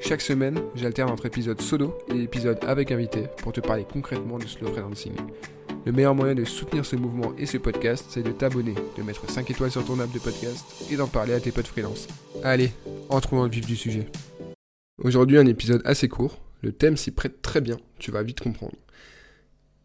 Chaque semaine, j'alterne entre épisodes solo et épisodes avec invité pour te parler concrètement de slow freelancing. Le meilleur moyen de soutenir ce mouvement et ce podcast, c'est de t'abonner, de mettre 5 étoiles sur ton app de podcast et d'en parler à tes potes freelance. Allez, entrons dans le vif du sujet. Aujourd'hui, un épisode assez court. Le thème s'y prête très bien, tu vas vite comprendre.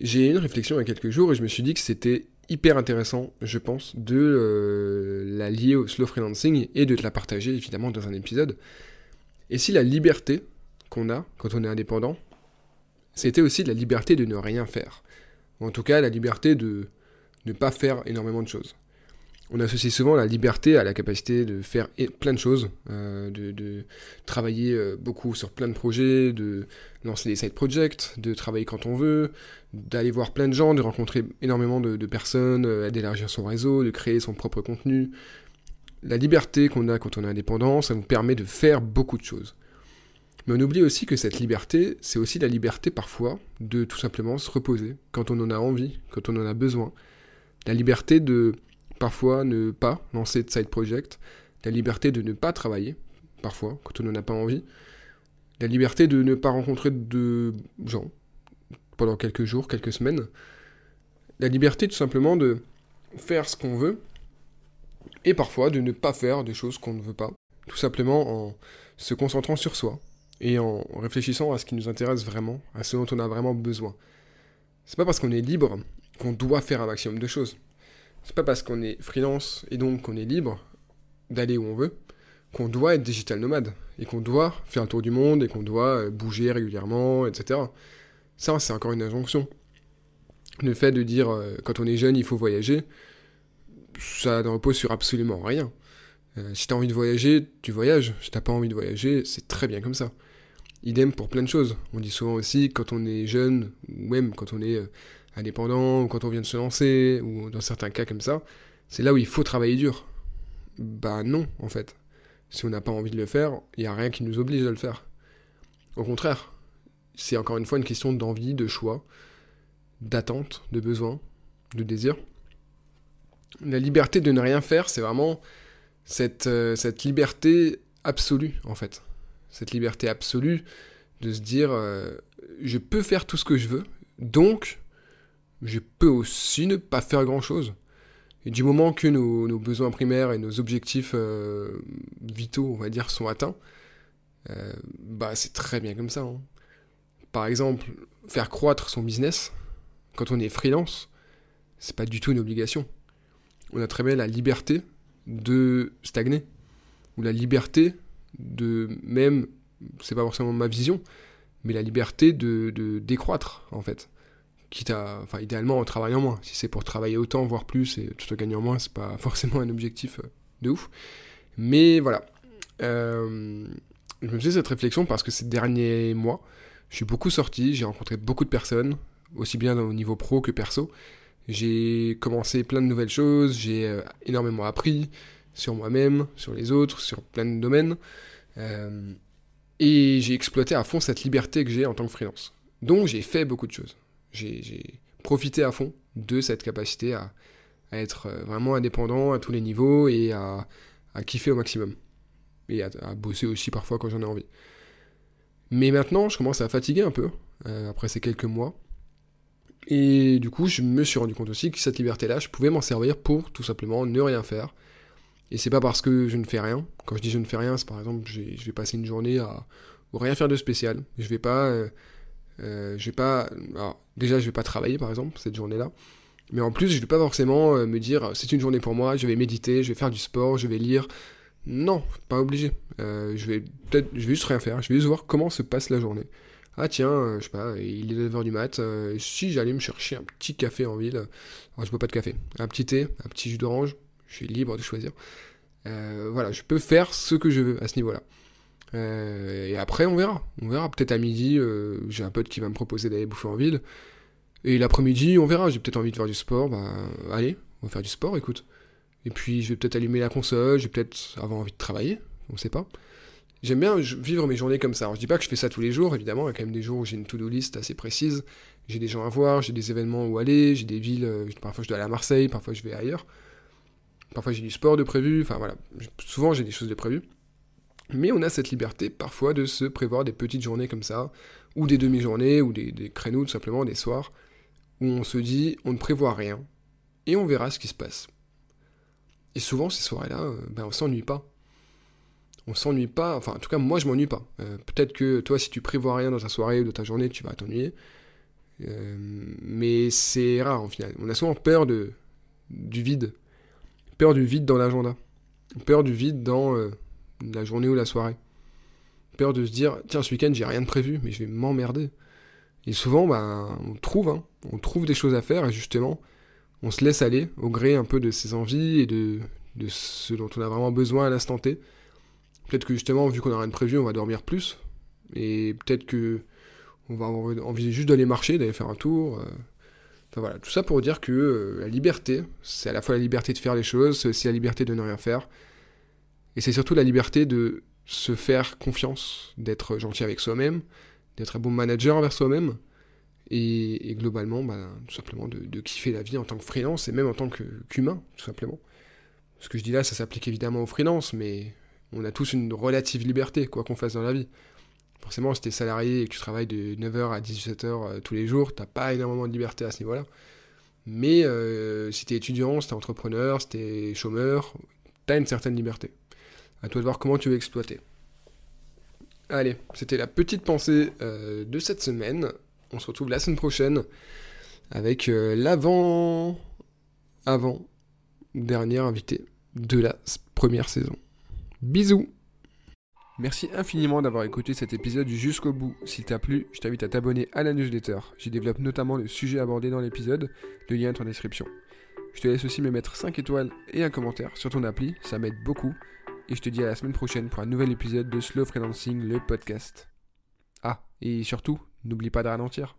J'ai eu une réflexion il y a quelques jours et je me suis dit que c'était hyper intéressant, je pense, de euh, la lier au slow freelancing et de te la partager évidemment dans un épisode. Et si la liberté qu'on a quand on est indépendant, c'était aussi la liberté de ne rien faire. Ou en tout cas, la liberté de ne pas faire énormément de choses. On associe souvent la liberté à la capacité de faire plein de choses, euh, de, travailler euh, beaucoup sur plein de projets, de lancer des side projects, de travailler quand on veut, d'aller voir plein de gens, de rencontrer énormément de, personnes, euh, d'élargir son réseau, de créer son propre contenu, la liberté qu'on a quand on est indépendant, ça nous permet de faire beaucoup de choses. Mais on oublie aussi que cette liberté, c'est aussi la liberté parfois de tout simplement se reposer quand on en a envie, quand on en a besoin. La liberté de parfois ne pas lancer de side project, la liberté de ne pas travailler, parfois, quand on n'en a pas envie, la liberté de ne pas rencontrer de gens pendant quelques jours, quelques semaines, la liberté tout simplement de faire ce qu'on veut et parfois de ne pas faire des choses qu'on ne veut pas, tout simplement en se concentrant sur soi et en réfléchissant à ce qui nous intéresse vraiment, à ce dont on a vraiment besoin. C'est pas parce qu'on est libre qu'on doit faire un maximum de choses. C'est pas parce qu'on est freelance et donc qu'on est libre d'aller où on veut qu'on doit être digital nomade et qu'on doit faire un tour du monde et qu'on doit euh, bouger régulièrement, etc. Ça, c'est encore une injonction. Le fait de dire euh, quand on est jeune, il faut voyager, ça ne repose sur absolument rien. Euh, si tu as envie de voyager, tu voyages. Si t'as pas envie de voyager, c'est très bien comme ça. Idem pour plein de choses. On dit souvent aussi quand on est jeune, ou même quand on est euh, indépendant, ou quand on vient de se lancer, ou dans certains cas comme ça, c'est là où il faut travailler dur. Bah non, en fait. Si on n'a pas envie de le faire, il n'y a rien qui nous oblige à le faire. Au contraire, c'est encore une fois une question d'envie, de choix, d'attente, de besoin, de désir. La liberté de ne rien faire, c'est vraiment cette, euh, cette liberté absolue, en fait. Cette liberté absolue de se dire, euh, je peux faire tout ce que je veux, donc je peux aussi ne pas faire grand-chose. Et du moment que nos, besoins primaires et nos objectifs euh, vitaux, on va dire, sont atteints, bah c'est très bien comme ça. Hein. Par exemple, faire croître son business, quand on est freelance, c'est pas du tout une obligation on a très bien la liberté de stagner, ou la liberté de même, c'est pas forcément ma vision, mais la liberté de, décroître, en fait. Quitte à, enfin, idéalement en travaillant moins. Si c'est pour travailler autant, voire plus, et tout en gagnant moins, c'est pas forcément un objectif euh, de ouf. Mais voilà. Euh, je me faisais cette réflexion parce que ces derniers mois, je suis beaucoup sorti, j'ai rencontré beaucoup de personnes, aussi bien au niveau pro que perso. J'ai commencé plein de nouvelles choses, j'ai euh, énormément appris sur moi-même, sur les autres, sur plein de domaines. Euh, et j'ai exploité à fond cette liberté que j'ai en tant que freelance. Donc j'ai fait beaucoup de choses. J'ai profité à fond de cette capacité à, être euh, vraiment indépendant à tous les niveaux et à, kiffer au maximum. Et à, bosser aussi parfois quand j'en ai envie. Mais maintenant, je commence à fatiguer un peu, après ces quelques mois. Et du coup, je me suis rendu compte aussi que cette liberté-là, je pouvais m'en servir pour tout simplement ne rien faire. Et c'est pas parce que je ne fais rien. Quand je dis je ne fais rien, c'est par exemple, je vais passer une journée à rien faire de spécial. Je vais pas, euh, euh, je vais pas, déjà, je vais pas travailler par exemple cette journée-là. Mais en plus, je vais pas forcément euh, me dire c'est une journée pour moi, je vais méditer, je vais faire du sport, je vais lire. Non, pas obligé. je vais peut-être, je vais juste rien faire. Je vais juste voir comment se passe la journée ah tiens, euh, je sais pas, il est 9h du mat, euh, si j'allais me chercher un petit café en ville, alors je bois pas de café, un petit thé, un petit jus d'orange, je suis libre de choisir. Euh, voilà, je peux faire ce que je veux à ce niveau-là. Et après, on verra. On verra. Peut-être à midi, j'ai un pote qui va me proposer d'aller bouffer en ville. Et l'après-midi, on verra. J'ai peut-être envie de faire du sport. Bah, allez, on va faire du sport, écoute. Et puis, je vais peut-être allumer la console. Je vais peut-être avoir envie de travailler. On sait pas. J'aime bien vivre mes journées comme ça. Alors, je dis pas que je fais ça tous les jours, évidemment. Il y a quand même des jours où j'ai une to-do list assez précise. J'ai des gens à voir, j'ai des événements où aller, j'ai des villes. euh, parfois, je dois aller à Marseille, parfois, je vais ailleurs. Parfois, j'ai du sport de prévu. Enfin, voilà. Souvent, j'ai des choses de prévues. Mais on a cette liberté parfois de se prévoir des petites journées comme ça, ou des demi-journées, ou des, des créneaux tout simplement, des soirs, où on se dit on ne prévoit rien, et on verra ce qui se passe. Et souvent ces soirées-là, euh, ben, on s'ennuie pas. On s'ennuie pas, enfin en tout cas moi je m'ennuie pas. Euh, Peut-être que toi si tu prévois rien dans ta soirée ou dans ta journée, tu vas t'ennuyer. Euh, mais c'est rare en final. On a souvent peur du vide. Peur du vide dans l'agenda. Peur du vide dans euh, la journée ou la soirée. Peur de se dire, tiens, ce week-end, j'ai rien de prévu, mais je vais m'emmerder. Et souvent, ben, on trouve, hein, on trouve des choses à faire, et justement, on se laisse aller au gré un peu de ses envies et de, de ce dont on a vraiment besoin à l'instant T. Peut-être que justement, vu qu'on n'a rien de prévu, on va dormir plus. Et peut-être que on va envie juste d'aller marcher, d'aller faire un tour. euh. Enfin voilà, tout ça pour dire que euh, la liberté, c'est à la fois la liberté de faire les choses, c'est aussi la liberté de ne rien faire. Et c'est surtout la liberté de se faire confiance, d'être gentil avec soi-même, d'être un bon manager envers soi-même, et, globalement, bah, tout simplement de, kiffer la vie en tant que freelance, et même en tant qu'humain, tout simplement. Ce que je dis là, ça s'applique évidemment aux freelance, mais on a tous une relative liberté, quoi qu'on fasse dans la vie. Forcément, si t'es salarié et que tu travailles de 9h à 17h euh, tous les jours, t'as pas énormément de liberté à ce niveau-là. Mais euh, si t'es étudiant, si t'es entrepreneur, si t'es chômeur, t'as une certaine liberté. À toi de voir comment tu veux exploiter. Allez, c'était la petite pensée euh, de cette semaine. On se retrouve la semaine prochaine avec l'avant avant dernier invité de la première saison. Bisous Merci infiniment d'avoir écouté cet épisode jusqu'au bout. S'il t'a plu, je t'invite à t'abonner à la newsletter. J'y développe notamment le sujet abordé dans l'épisode, le lien est en description. Je te laisse aussi me mettre 5 étoiles et un commentaire sur ton appli, ça m'aide beaucoup. Et je te dis à la semaine prochaine pour un nouvel épisode de Slow Freelancing, le podcast. Ah, et surtout, n'oublie pas de ralentir.